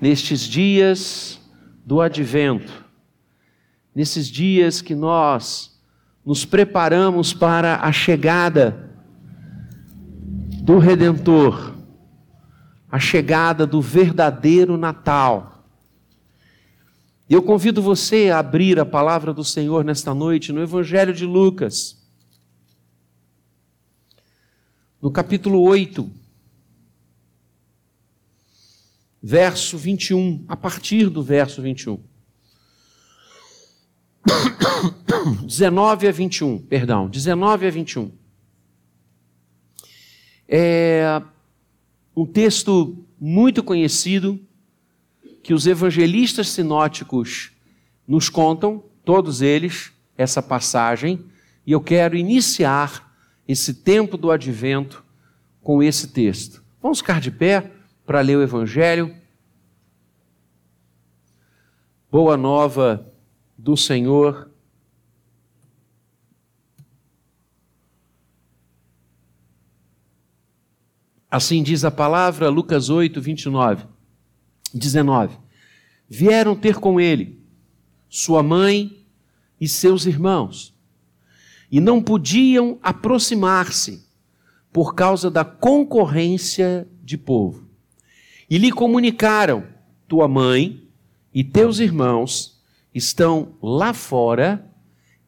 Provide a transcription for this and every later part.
nestes dias do advento, nesses dias que nós nos preparamos para a chegada do Redentor, a chegada do verdadeiro Natal. E eu convido você a abrir a palavra do Senhor nesta noite no Evangelho de Lucas, no capítulo 8, verso 21, a partir do verso 21. 19 a 21, perdão, 19 a 21. É um texto muito conhecido que os evangelistas sinóticos nos contam, todos eles, essa passagem, e eu quero iniciar esse tempo do advento com esse texto. Vamos ficar de pé para ler o Evangelho. Boa nova do Senhor. Assim diz a palavra, Lucas 8, 29, 19. Vieram ter com ele sua mãe e seus irmãos, e não podiam aproximar-se por causa da concorrência de povo. E lhe comunicaram: tua mãe e teus irmãos estão lá fora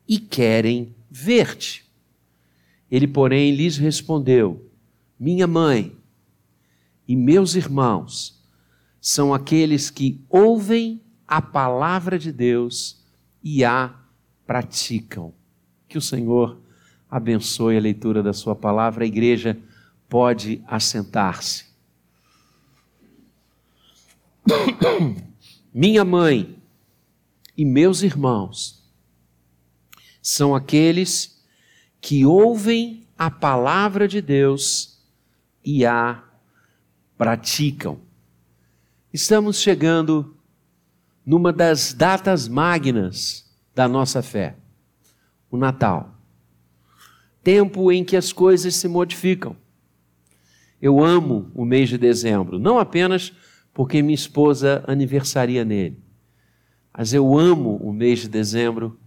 e querem ver-te. Ele, porém, lhes respondeu: Minha mãe e meus irmãos são aqueles que ouvem a palavra de Deus e a praticam. Que o Senhor abençoe a leitura da Sua palavra. A igreja pode assentar-se. Minha mãe e meus irmãos são aqueles que ouvem a palavra de Deus e a praticam. Estamos chegando numa das datas magnas da nossa fé, o Natal. Tempo em que as coisas se modificam. Eu amo o mês de dezembro, não apenas porque minha esposa aniversaria nele, mas eu amo o mês de dezembro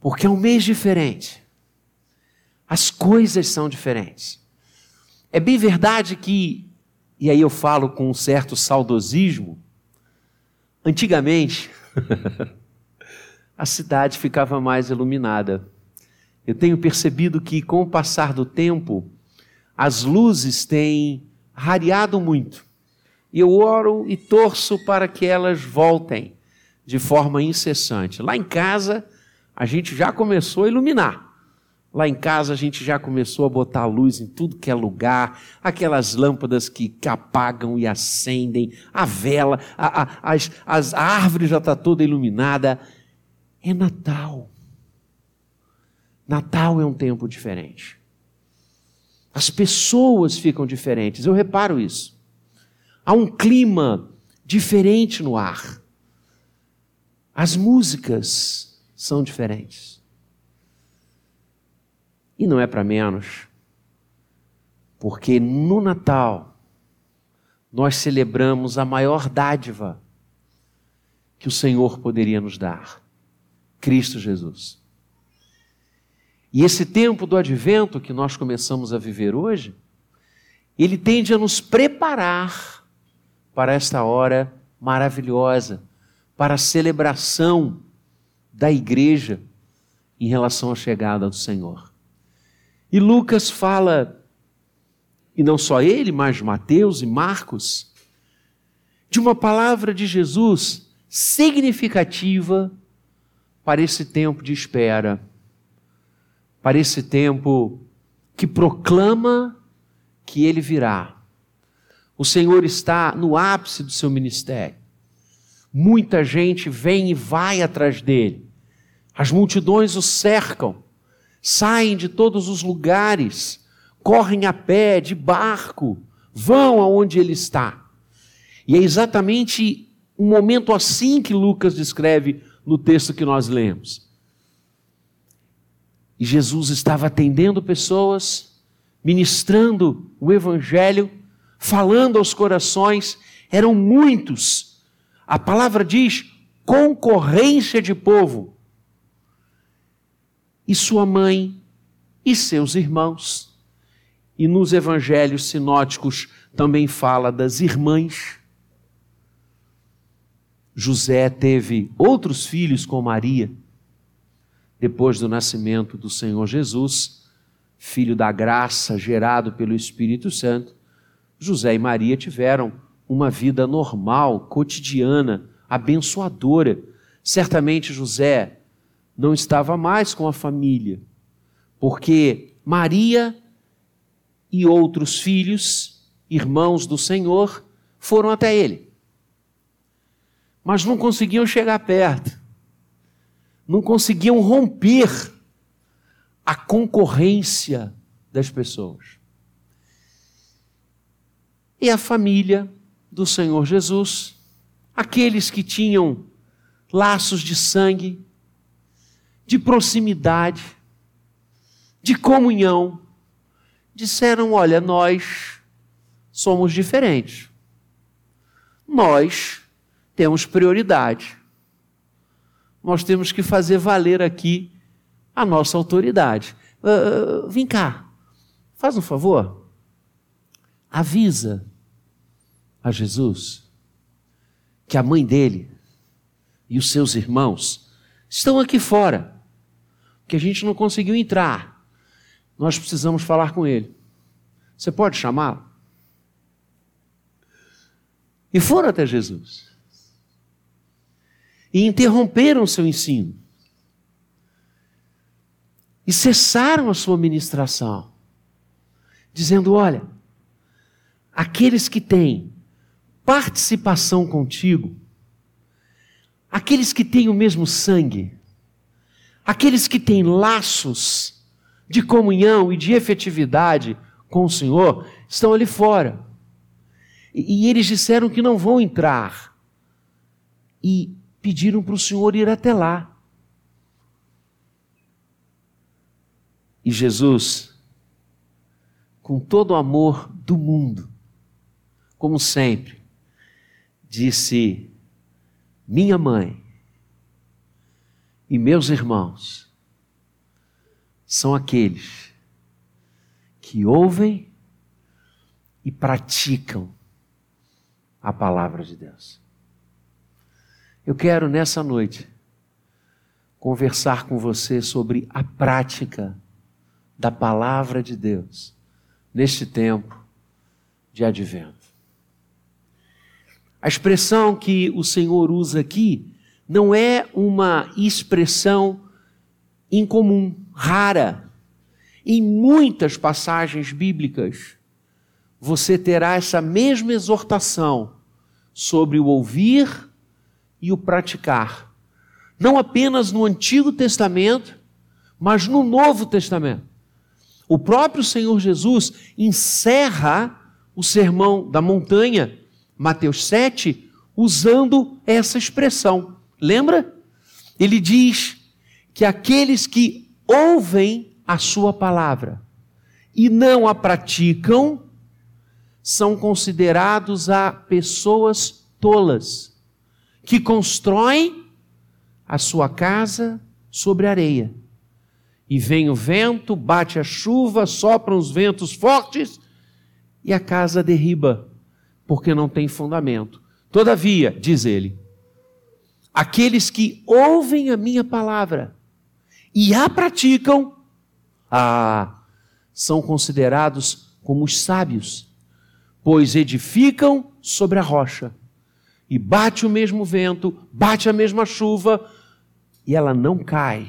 porque é um mês diferente. As coisas são diferentes. É bem verdade que, e aí eu falo com um certo saudosismo, antigamente a cidade ficava mais iluminada. Eu tenho percebido que, com o passar do tempo, as luzes têm rareado muito. E eu oro e torço para que elas voltem de forma incessante. Lá em casa, a gente já começou a iluminar. Lá em casa a gente já começou a botar luz em tudo que é lugar, aquelas lâmpadas que, que apagam e acendem, a vela, a, a, as, as, a árvore já está toda iluminada. É Natal. Natal é um tempo diferente. As pessoas ficam diferentes, eu reparo isso. Há um clima diferente no ar. As músicas são diferentes. E não é para menos, porque no Natal nós celebramos a maior dádiva que o Senhor poderia nos dar: Cristo Jesus. E esse tempo do advento que nós começamos a viver hoje, ele tende a nos preparar para esta hora maravilhosa, para a celebração da igreja em relação à chegada do Senhor. E Lucas fala, e não só ele, mas Mateus e Marcos, de uma palavra de Jesus significativa para esse tempo de espera para esse tempo que proclama que ele virá. O Senhor está no ápice do seu ministério. Muita gente vem e vai atrás dele. As multidões o cercam, saem de todos os lugares, correm a pé, de barco, vão aonde ele está. E é exatamente um momento assim que Lucas descreve no texto que nós lemos. E Jesus estava atendendo pessoas, ministrando o Evangelho, falando aos corações. Eram muitos A palavra diz concorrência de povo. E sua mãe e seus irmãos. E nos evangelhos sinóticos também fala das irmãs. José teve outros filhos com Maria, depois do nascimento do Senhor Jesus, filho da graça gerado pelo Espírito Santo. José e Maria tiveram uma vida normal, cotidiana, abençoadora. Certamente José não estava mais com a família, porque Maria e outros filhos, irmãos do Senhor, foram até ele. Mas não conseguiam chegar perto, não conseguiam romper a concorrência das pessoas. E a família do Senhor Jesus, aqueles que tinham laços de sangue, de proximidade, de comunhão, disseram: Olha, nós somos diferentes. Nós temos prioridade. Nós temos que fazer valer aqui a nossa autoridade. Uh, vem cá, faz um favor, avisa a Jesus que a mãe dele e os seus irmãos estão aqui fora, que a gente não conseguiu entrar nós precisamos falar com ele. Você pode chamá-lo? E foram até Jesus. E interromperam seu ensino. E cessaram a sua ministração. Dizendo: Olha, aqueles que têm participação contigo, aqueles que têm o mesmo sangue, aqueles que têm laços de comunhão e de efetividade com o Senhor estão ali fora. E, e eles disseram que não vão entrar. E pediram para o Senhor ir até lá. E Jesus, com todo o amor do mundo, como sempre, disse: Minha mãe e meus irmãos são aqueles que ouvem e praticam a palavra de Deus. Eu quero nessa noite conversar com você sobre a prática da palavra de Deus neste tempo de advento. A expressão que o Senhor usa aqui não é uma expressão incomum rara. Em muitas passagens bíblicas, você terá essa mesma exortação sobre o ouvir e o praticar. Não apenas no Antigo Testamento, mas no Novo Testamento. O próprio Senhor Jesus encerra o sermão da montanha, Mateus 7, usando essa expressão. Lembra? Ele diz que aqueles que ouvem a sua palavra e não a praticam, são considerados a pessoas tolas, que constroem a sua casa sobre areia. E vem o vento, bate a chuva, sopram os ventos fortes e a casa derriba, porque não tem fundamento. Todavia, diz ele, aqueles que ouvem a minha palavra e a praticam, ah, são considerados como os sábios, pois edificam sobre a rocha. E bate o mesmo vento, bate a mesma chuva, e ela não cai,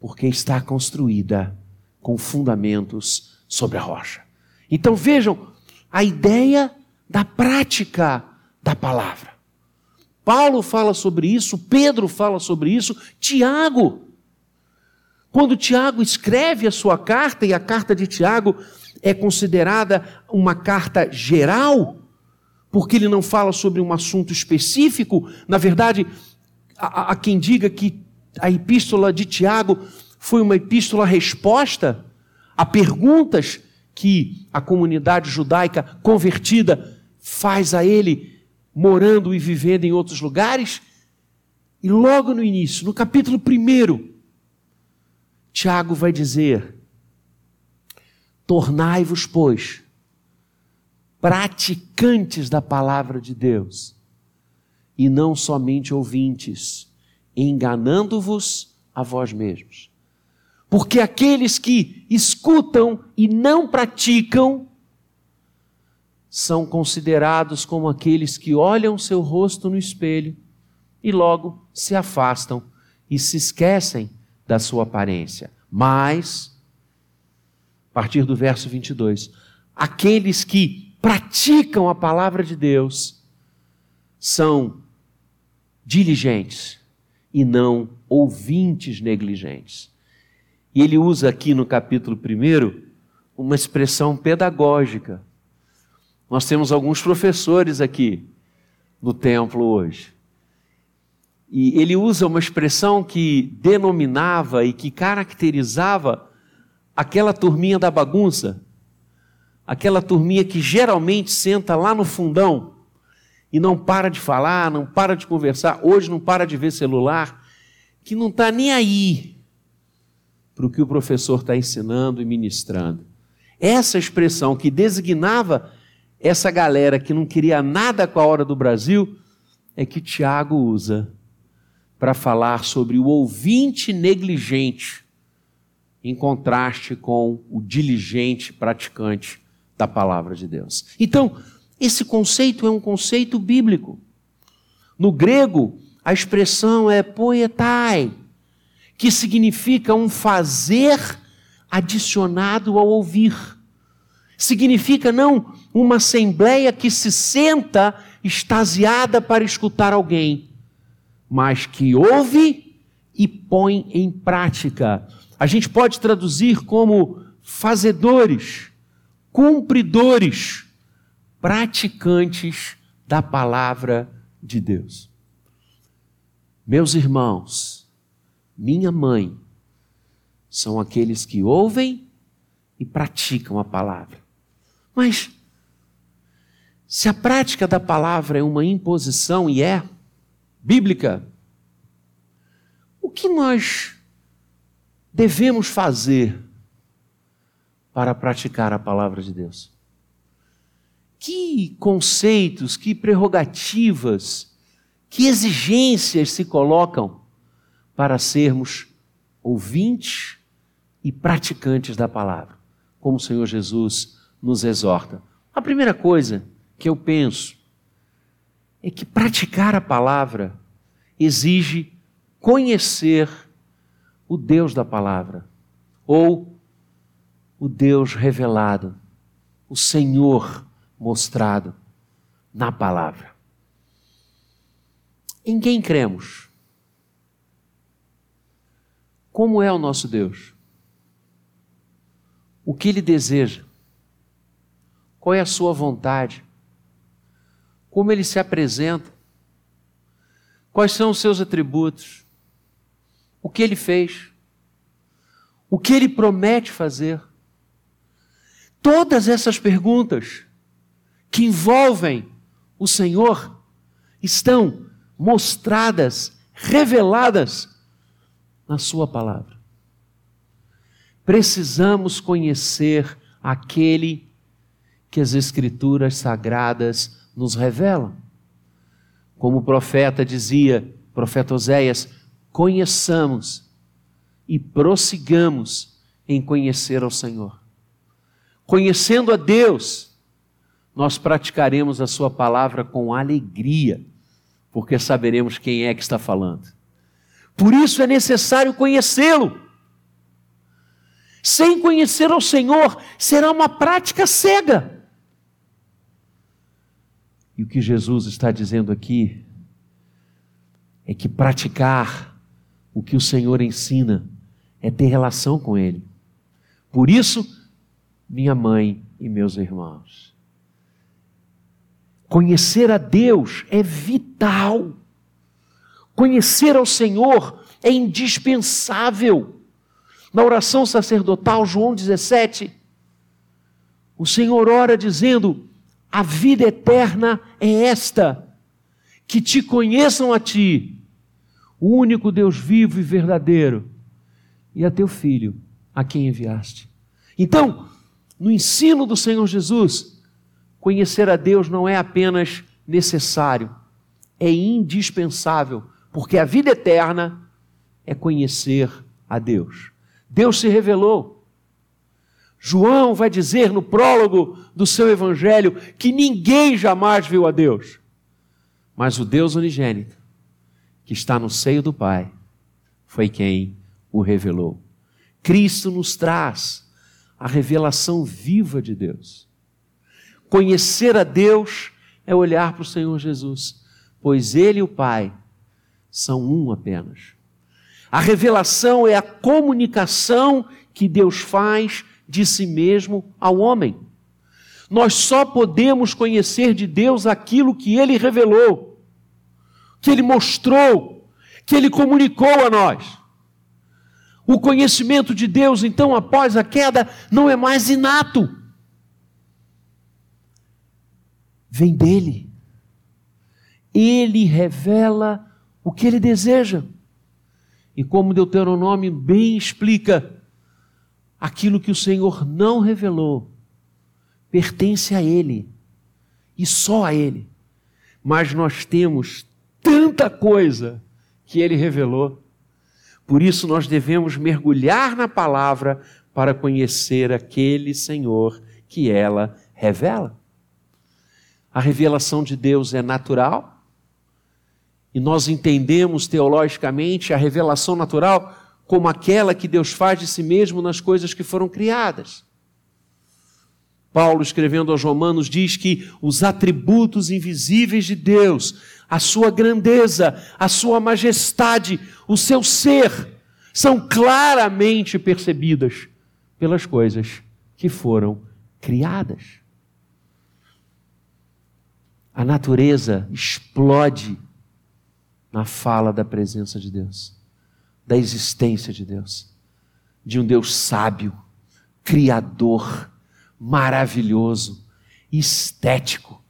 porque está construída com fundamentos sobre a rocha. Então vejam a ideia da prática da palavra. Paulo fala sobre isso, Pedro fala sobre isso, Tiago quando Tiago escreve a sua carta, e a carta de Tiago é considerada uma carta geral, porque ele não fala sobre um assunto específico, na verdade, há, quem diga que a epístola de Tiago foi uma epístola resposta a perguntas que a comunidade judaica convertida faz a ele morando e vivendo em outros lugares. E logo no início, no capítulo 1, Tiago vai dizer: Tornai-vos, pois, praticantes da palavra de Deus, e não somente ouvintes, enganando-vos a vós mesmos. Porque aqueles que escutam e não praticam são considerados como aqueles que olham seu rosto no espelho e logo se afastam e se esquecem da sua aparência. Mas, a partir do verso 22, aqueles que praticam a palavra de Deus são diligentes e não ouvintes negligentes. E ele usa aqui no capítulo 1 uma expressão pedagógica nós temos alguns professores aqui no templo hoje. E ele usa uma expressão que denominava e que caracterizava aquela turminha da bagunça, aquela turminha que geralmente senta lá no fundão e não para de falar, não para de conversar, hoje não para de ver celular, que não está nem aí para o que o professor está ensinando e ministrando. Essa expressão que designava essa galera que não queria nada com a hora do Brasil é que Tiago usa para falar sobre o ouvinte negligente, em contraste com o diligente praticante da palavra de Deus. Então, esse conceito é um conceito bíblico. No grego, a expressão é poetai, que significa um fazer adicionado ao ouvir. Significa não uma assembleia que se senta extasiada para escutar alguém, mas que ouve e põe em prática. A gente pode traduzir como fazedores, cumpridores, praticantes da palavra de Deus. Meus irmãos, minha mãe, são aqueles que ouvem e praticam a palavra. Mas se a prática da palavra é uma imposição e é bíblica, o que nós devemos fazer para praticar a palavra de Deus? Que conceitos, que prerrogativas, que exigências se colocam para sermos ouvintes e praticantes da palavra, como o Senhor Jesus nos exorta? A primeira coisa que eu penso é que praticar a palavra exige conhecer o Deus da palavra, ou o Deus revelado, o Senhor mostrado na palavra. Em quem cremos? Como é o nosso Deus? O que ele deseja? Qual é a sua vontade? como ele se apresenta, quais são os seus atributos, o que ele fez, o que ele promete fazer. Todas essas perguntas que envolvem o Senhor estão mostradas, reveladas na Sua palavra. Precisamos conhecer aquele que as Escrituras sagradas nos revelam. Como o profeta dizia, profeta Oséias, conheçamos e prossigamos em conhecer ao Senhor. Conhecendo a Deus, nós praticaremos a Sua palavra com alegria, porque saberemos quem é que está falando. Por isso é necessário conhecê-lo. Sem conhecer ao Senhor, será uma prática cega. E o que Jesus está dizendo aqui é que praticar o que o Senhor ensina é ter relação com Ele. Por isso, minha mãe e meus irmãos, conhecer a Deus é vital. Conhecer ao Senhor é indispensável. Na oração sacerdotal, João 17, o Senhor ora dizendo: a vida eterna é esta: que te conheçam a ti, o único Deus vivo e verdadeiro, e a teu filho, a quem enviaste. Então, no ensino do Senhor Jesus, conhecer a Deus não é apenas necessário, é indispensável, porque a vida eterna é conhecer a Deus. Deus se revelou. João vai dizer no prólogo do seu evangelho que ninguém jamais viu a Deus, mas o Deus unigênito, que está no seio do Pai, foi quem o revelou. Cristo nos traz a revelação viva de Deus. Conhecer a Deus é olhar para o Senhor Jesus, pois Ele e o Pai são um apenas. A revelação é a comunicação que Deus faz de si mesmo ao homem. Nós só podemos conhecer de Deus aquilo que Ele revelou, que Ele mostrou, que Ele comunicou a nós. O conhecimento de Deus, então, após a queda, não é mais inato. Vem dele. Ele revela o que ele deseja. E como Deuteronômio bem explica, aquilo que o Senhor não revelou pertence a Ele e só a Ele. Mas nós temos tanta coisa que Ele revelou por isso nós devemos mergulhar na palavra para conhecer aquele Senhor que ela revela. A revelação de Deus é natural, e nós entendemos teologicamente a revelação natural como aquela que Deus faz de si mesmo nas coisas que foram criadas. Paulo, escrevendo aos Romanos, diz que os atributos invisíveis de Deus, a sua grandeza, a sua majestade, o seu ser, são claramente percebidas pelas coisas que foram criadas. A natureza explode na fala da presença de Deus, da existência de Deus, de um Deus sábio, criador, maravilhoso, estético,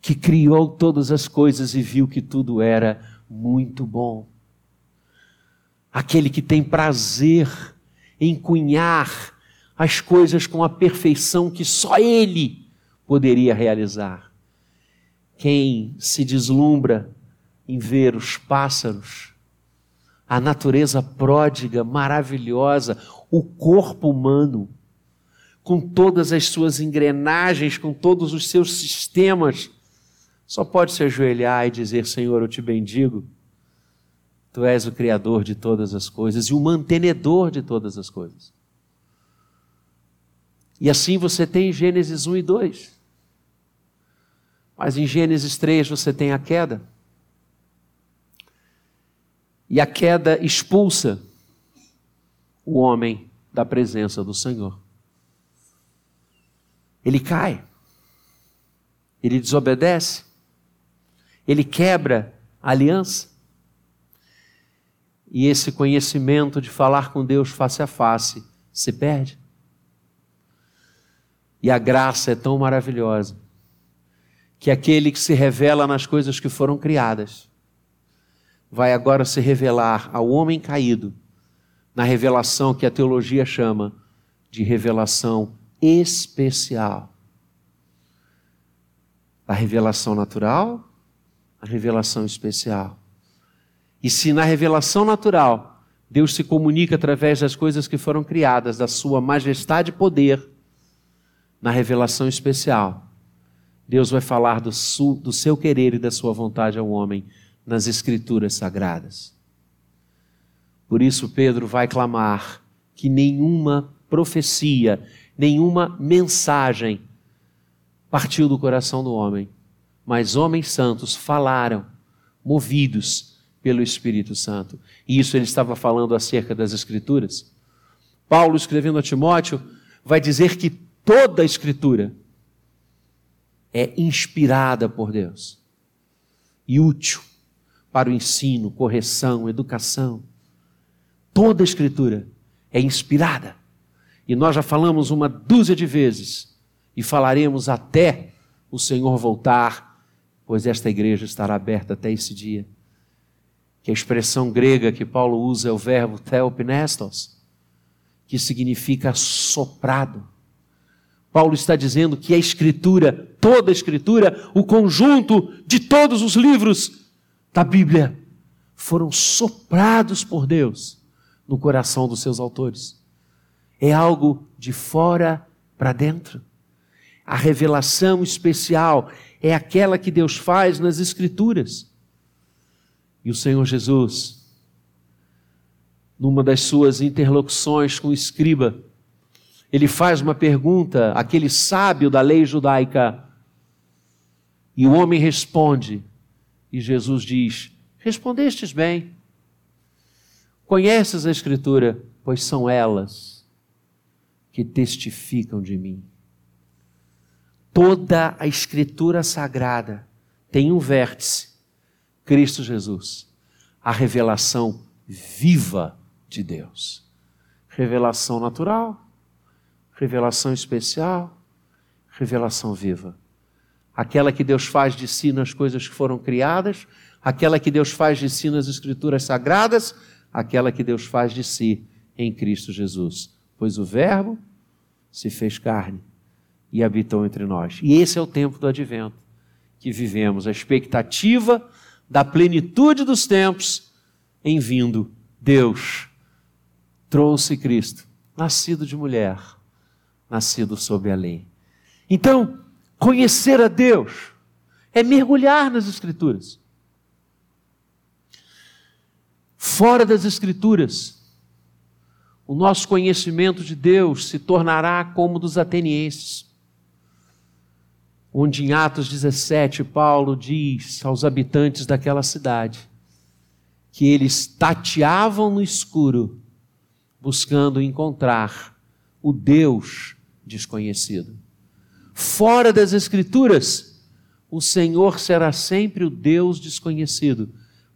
que criou todas as coisas e viu que tudo era muito bom. Aquele que tem prazer em cunhar as coisas com a perfeição que só Ele poderia realizar. Quem se deslumbra em ver os pássaros, a natureza pródiga, maravilhosa, o corpo humano, com todas as suas engrenagens, com todos os seus sistemas, só pode se ajoelhar e dizer: Senhor, eu te bendigo. Tu és o Criador de todas as coisas e o mantenedor de todas as coisas. E assim você tem Gênesis 1 e 2. Mas em Gênesis 3 você tem a queda. E a queda expulsa o homem da presença do Senhor ele cai, ele desobedece, ele quebra a aliança. E esse conhecimento de falar com Deus face a face se perde. E a graça é tão maravilhosa que aquele que se revela nas coisas que foram criadas vai agora se revelar ao homem caído na revelação que a teologia chama de revelação especial. A revelação natural, a revelação especial. E se na revelação natural Deus se comunica através das coisas que foram criadas, da sua majestade e poder, na revelação especial, Deus vai falar do, do seu querer e da sua vontade ao homem nas Escrituras sagradas. Por isso, Pedro vai clamar que nenhuma profecia nenhuma mensagem partiu do coração do homem, mas homens santos falaram, movidos pelo Espírito Santo. E isso ele estava falando acerca das Escrituras. Paulo, escrevendo a Timóteo, vai dizer que toda a Escritura é inspirada por Deus e útil para o ensino, correção, educação. Toda a Escritura é inspirada e nós já falamos uma dúzia de vezes, e falaremos até o Senhor voltar, pois esta igreja estará aberta até esse dia. Que a expressão grega que Paulo usa é o verbo theopnestos, que significa soprado. Paulo está dizendo que a Escritura, toda a Escritura, o conjunto de todos os livros da Bíblia, foram soprados por Deus no coração dos seus autores. É algo de fora para dentro. A revelação especial é aquela que Deus faz nas Escrituras. E o Senhor Jesus, numa das suas interlocuções com o escriba, ele faz uma pergunta, aquele sábio da lei judaica, e o homem responde, e Jesus diz: Respondestes bem. Conheces a Escritura, pois são elas que testificam de mim. Toda a Escritura sagrada tem um vértice, Cristo Jesus, a revelação viva de Deus. Revelação natural, revelação especial, revelação viva. Aquela que Deus faz de si nas coisas que foram criadas, aquela que Deus faz de si nas Escrituras sagradas, aquela que Deus faz de si em Cristo Jesus. Pois o Verbo se fez carne e habitou entre nós. E esse é o tempo do advento que vivemos, a expectativa da plenitude dos tempos em vindo. Deus trouxe Cristo, nascido de mulher, nascido sob a lei. Então, conhecer a Deus é mergulhar nas Escrituras. Fora das Escrituras, o nosso conhecimento de Deus se tornará como dos atenienses onde em Atos 17 Paulo diz aos habitantes daquela cidade que eles tateavam no escuro buscando encontrar o Deus desconhecido. Fora das Escrituras, o Senhor será sempre o Deus desconhecido,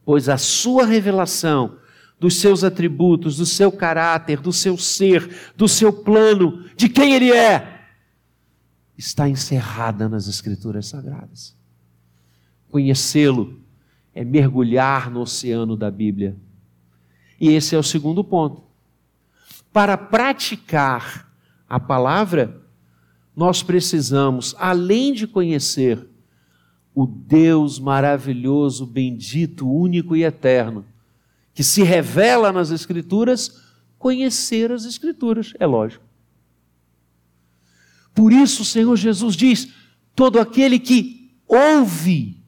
pois a sua revelação dos seus atributos, do seu caráter, do seu ser, do seu plano, de quem Ele é, está encerrada nas Escrituras Sagradas. Conhecê-lo é mergulhar no oceano da Bíblia. E esse é o segundo ponto. Para praticar a palavra, nós precisamos, além de conhecer o Deus maravilhoso, bendito, único e eterno, que se revela nas Escrituras, conhecer as Escrituras, é lógico. Por isso o Senhor Jesus diz: todo aquele que ouve,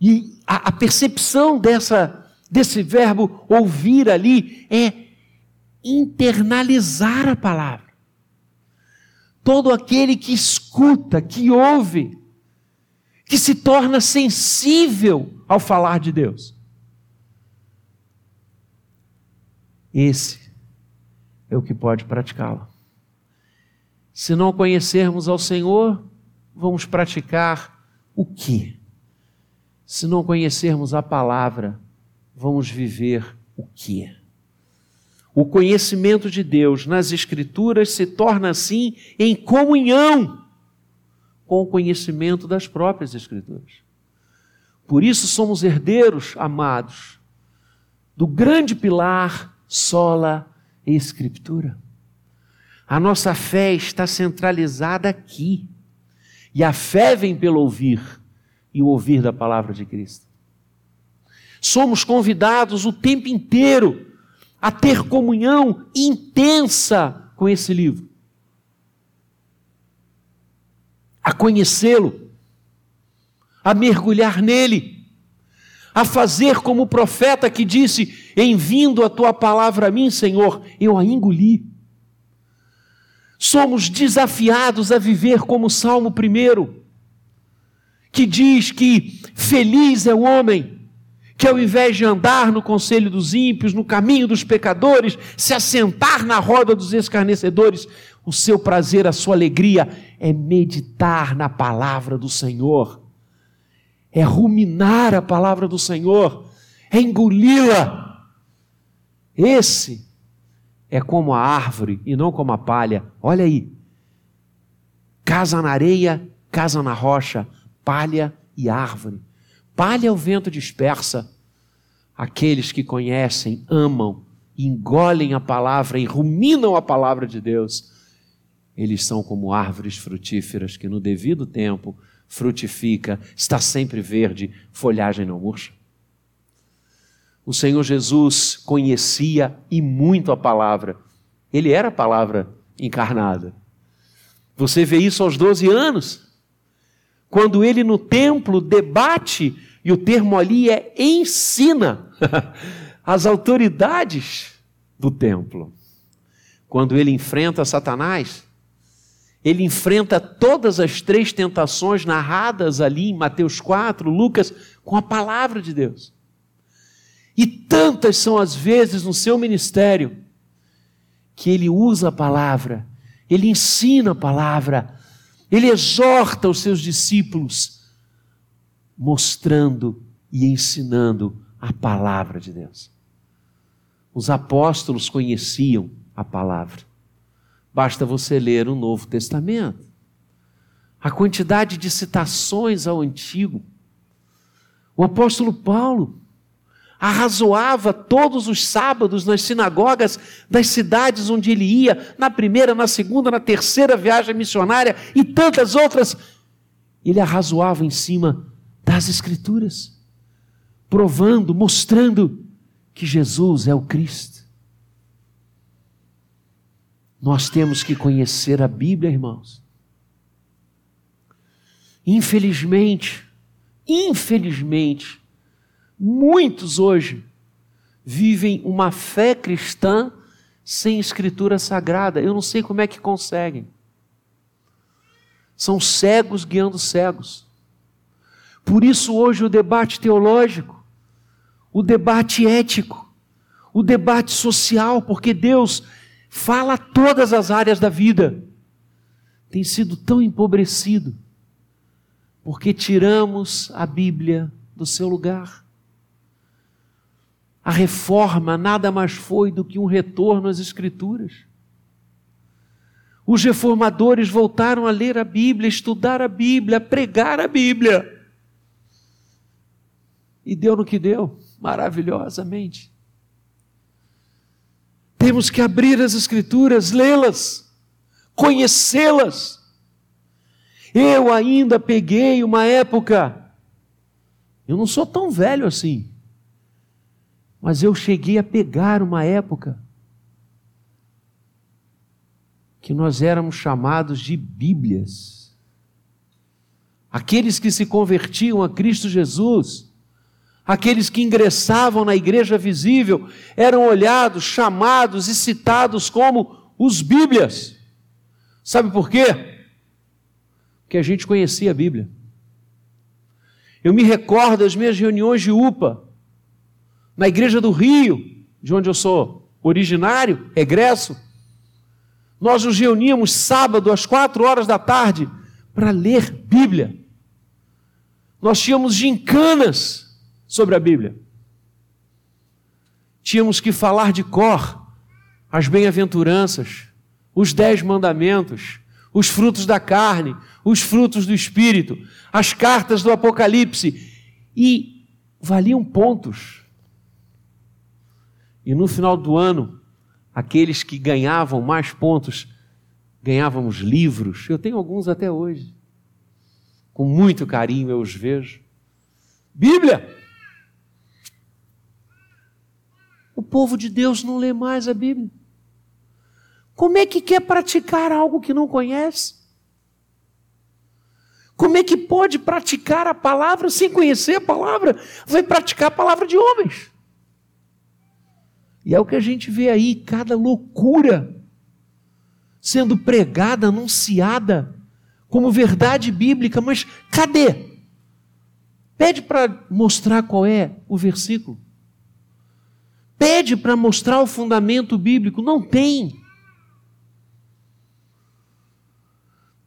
e a, a percepção dessa, desse verbo ouvir ali é internalizar a palavra. Todo aquele que escuta, que ouve, que se torna sensível ao falar de Deus. Esse é o que pode praticá-lo. Se não conhecermos ao Senhor, vamos praticar o quê? Se não conhecermos a palavra, vamos viver o quê? O conhecimento de Deus nas Escrituras se torna assim em comunhão com o conhecimento das próprias Escrituras. Por isso somos herdeiros, amados, do grande pilar sola Escritura. A nossa fé está centralizada aqui. E a fé vem pelo ouvir e o ouvir da palavra de Cristo. Somos convidados o tempo inteiro a ter comunhão intensa com esse livro, a conhecê-lo, a mergulhar nele, a fazer como o profeta que disse: Em vindo a tua palavra a mim, Senhor, eu a engoli. Somos desafiados a viver como o Salmo 1, que diz que feliz é o homem que, ao invés de andar no conselho dos ímpios, no caminho dos pecadores, se assentar na roda dos escarnecedores, o seu prazer, a sua alegria é meditar na palavra do Senhor, é ruminar a palavra do Senhor, é engoli-la. Esse é como a árvore e não como a palha. Olha aí. Casa na areia, casa na rocha, palha e árvore. Palha o vento dispersa. Aqueles que conhecem, amam, engolem a palavra e ruminam a palavra de Deus. Eles são como árvores frutíferas que no devido tempo frutifica, está sempre verde, folhagem não murcha. O Senhor Jesus conhecia e muito a palavra. Ele era a palavra encarnada. Você vê isso aos 12 anos, quando ele no templo debate, e o termo ali é ensina as autoridades do templo. Quando ele enfrenta Satanás, ele enfrenta todas as três tentações narradas ali em Mateus 4, Lucas, com a palavra de Deus. E tantas são as vezes no seu ministério que ele usa a palavra, ele ensina a palavra, ele exorta os seus discípulos, mostrando e ensinando a palavra de Deus. Os apóstolos conheciam a palavra. Basta você ler o Novo Testamento. A quantidade de citações ao Antigo. O apóstolo Paulo arrazoava todos os sábados nas sinagogas das cidades onde ele ia, na primeira, na segunda, na terceira viagem missionária e tantas outras. Ele arrazoava em cima das Escrituras, provando, mostrando que Jesus é o Cristo. Nós temos que conhecer a Bíblia, irmãos. Infelizmente, infelizmente, Muitos hoje vivem uma fé cristã sem escritura sagrada. Eu não sei como é que conseguem. São cegos guiando cegos. Por isso, hoje, o debate teológico, o debate ético, o debate social, porque Deus fala todas as áreas da vida, tem sido tão empobrecido, porque tiramos a Bíblia do seu lugar. A reforma nada mais foi do que um retorno às Escrituras. Os reformadores voltaram a ler a Bíblia, estudar a Bíblia, pregar a Bíblia. E deu no que deu, maravilhosamente. Temos que abrir as Escrituras, lê-las, conhecê-las. Eu ainda peguei uma época, eu não sou tão velho assim, mas eu cheguei a pegar uma época que nós éramos chamados de Bíblias. Aqueles que se convertiam a Cristo Jesus, aqueles que ingressavam na igreja visível, eram olhados, chamados e citados como os Bíblias. Sabe por quê? Porque a gente conhecia a Bíblia. Eu me recordo das minhas reuniões de UPA na igreja do Rio, de onde eu sou originário, egresso, nós nos reuníamos sábado às quatro horas da tarde para ler Bíblia. Nós tínhamos gincanas sobre a Bíblia. Tínhamos que falar de cor as bem-aventuranças, os dez mandamentos, os frutos da carne, os frutos do Espírito, as cartas do Apocalipse. E valiam pontos e no final do ano, aqueles que ganhavam mais pontos, ganhávamos livros. Eu tenho alguns até hoje. Com muito carinho eu os vejo. Bíblia! O povo de Deus não lê mais a Bíblia. Como é que quer praticar algo que não conhece? Como é que pode praticar a palavra sem conhecer a palavra? Vai praticar a palavra de homens. E é o que a gente vê aí, cada loucura sendo pregada, anunciada como verdade bíblica, mas cadê? Pede para mostrar qual é o versículo. Pede para mostrar o fundamento bíblico. Não tem.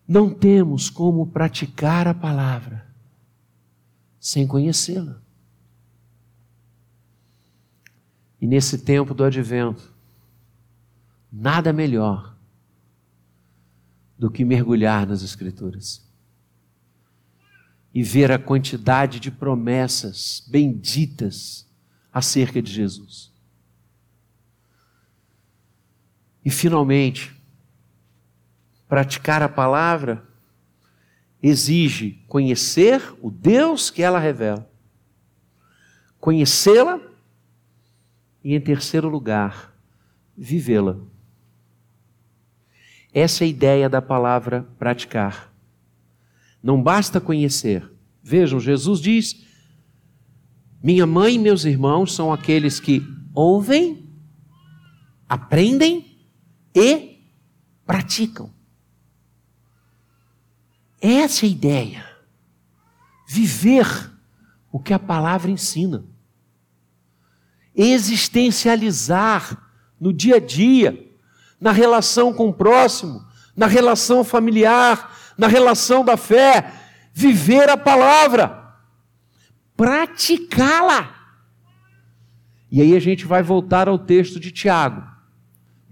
Não temos como praticar a palavra sem conhecê-la. E nesse tempo do advento, nada melhor do que mergulhar nas Escrituras. e ver a quantidade de promessas benditas acerca de Jesus. E finalmente, praticar a palavra exige conhecer o Deus que ela revela, conhecê-la e, em terceiro lugar, vivê-la. Essa é a ideia da palavra praticar. Não basta conhecer. Vejam, Jesus diz: Minha mãe e meus irmãos são aqueles que ouvem, aprendem e praticam. Essa é a ideia. Viver o que a palavra ensina. Existencializar no dia a dia, na relação com o próximo, na relação familiar, na relação da fé. Viver a palavra, praticá-la. E aí a gente vai voltar ao texto de Tiago.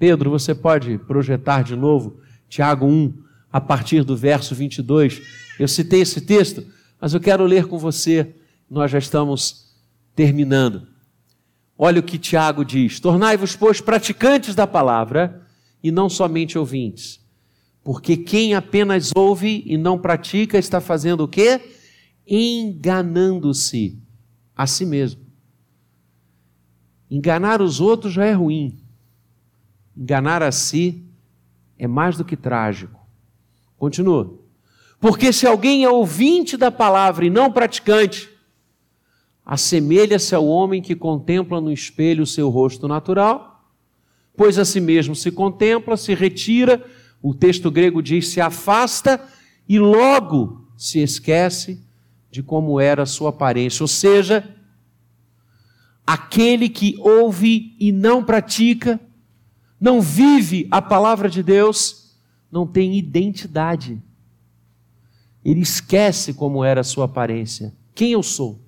Pedro, você pode projetar de novo Tiago 1, a partir do verso 22. Eu citei esse texto, mas eu quero ler com você, nós já estamos terminando. Olha o que Tiago diz: Tornai-vos, pois, praticantes da palavra e não somente ouvintes. Porque quem apenas ouve e não pratica está fazendo o quê? Enganando-se a si mesmo. Enganar os outros já é ruim. Enganar a si é mais do que trágico. Continua. Porque se alguém é ouvinte da palavra e não praticante, assemelha-se ao homem que contempla no espelho o seu rosto natural, pois a si mesmo se contempla, se retira, o texto grego diz se afasta e logo se esquece de como era a sua aparência. Ou seja, aquele que ouve e não pratica, não vive a palavra de Deus, não tem identidade. Ele esquece como era a sua aparência. Quem eu sou?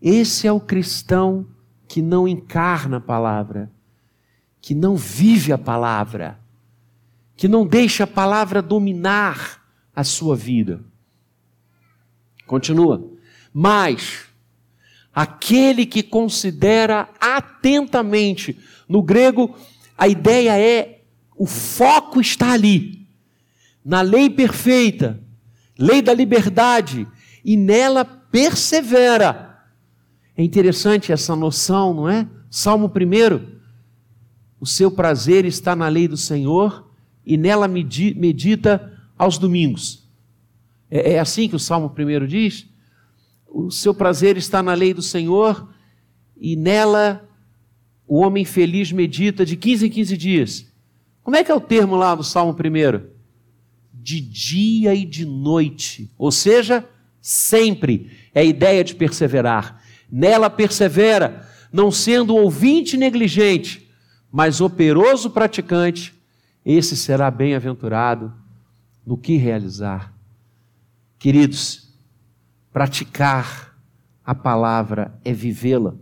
Esse é o cristão que não encarna a palavra, que não vive a palavra, que não deixa a palavra dominar a sua vida. Continua. Mas aquele que considera atentamente, no grego, a ideia é o foco está ali, na lei perfeita, lei da liberdade, e nela persevera. É interessante essa noção, não é? Salmo 1. O seu prazer está na lei do Senhor e nela medita aos domingos. É, é assim que o Salmo 1 diz? O seu prazer está na lei do Senhor e nela o homem feliz medita de 15 em 15 dias. Como é que é o termo lá do Salmo 1? De dia e de noite, ou seja, sempre. É a ideia de perseverar. Nela persevera, não sendo ouvinte negligente, mas operoso praticante, esse será bem-aventurado no que realizar. Queridos, praticar a palavra é vivê-la,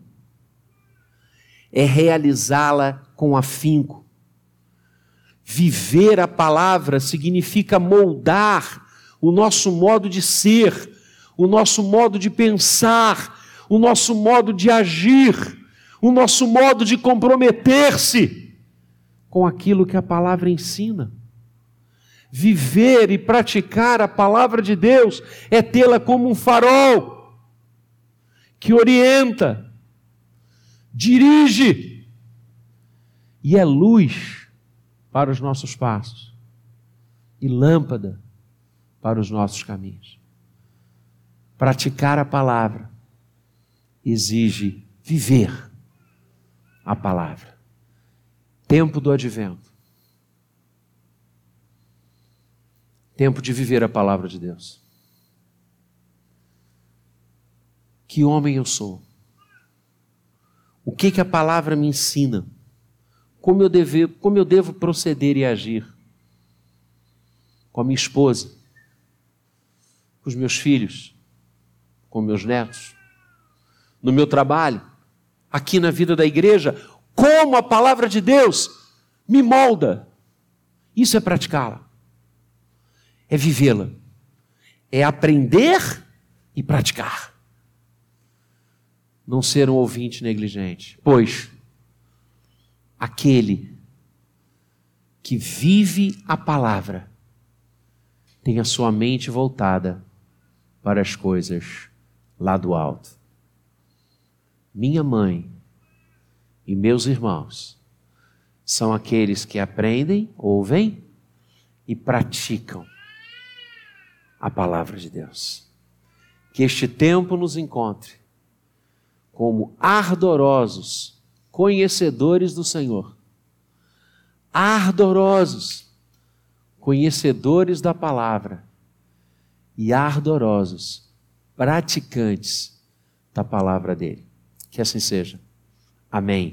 é realizá-la com afinco, Viver a palavra significa moldar o nosso modo de ser, o nosso modo de pensar, o nosso modo de agir, o nosso modo de comprometer-se com aquilo que a palavra ensina. Viver e praticar a palavra de Deus é tê-la como um farol que orienta, dirige e é luz para os nossos passos e lâmpada para os nossos caminhos. Praticar a palavra exige viver a palavra. Tempo do advento. Tempo de viver a palavra de Deus. Que homem eu sou? O que que a palavra me ensina? como eu, como eu devo proceder e agir com a minha esposa, com os meus filhos, com meus netos, no meu trabalho, aqui na vida da igreja, como a palavra de Deus me molda. Isso é praticá-la, é vivê-la, é aprender e praticar. Não ser um ouvinte negligente. Pois aquele que vive a palavra tem a sua mente voltada para as coisas lá do alto. Minha mãe e meus irmãos são aqueles que aprendem, ouvem e praticam a palavra de Deus. Que este tempo nos encontre como ardorosos conhecedores do Senhor, ardorosos conhecedores da palavra e ardorosos praticantes da palavra dele. Que assim seja. Amém.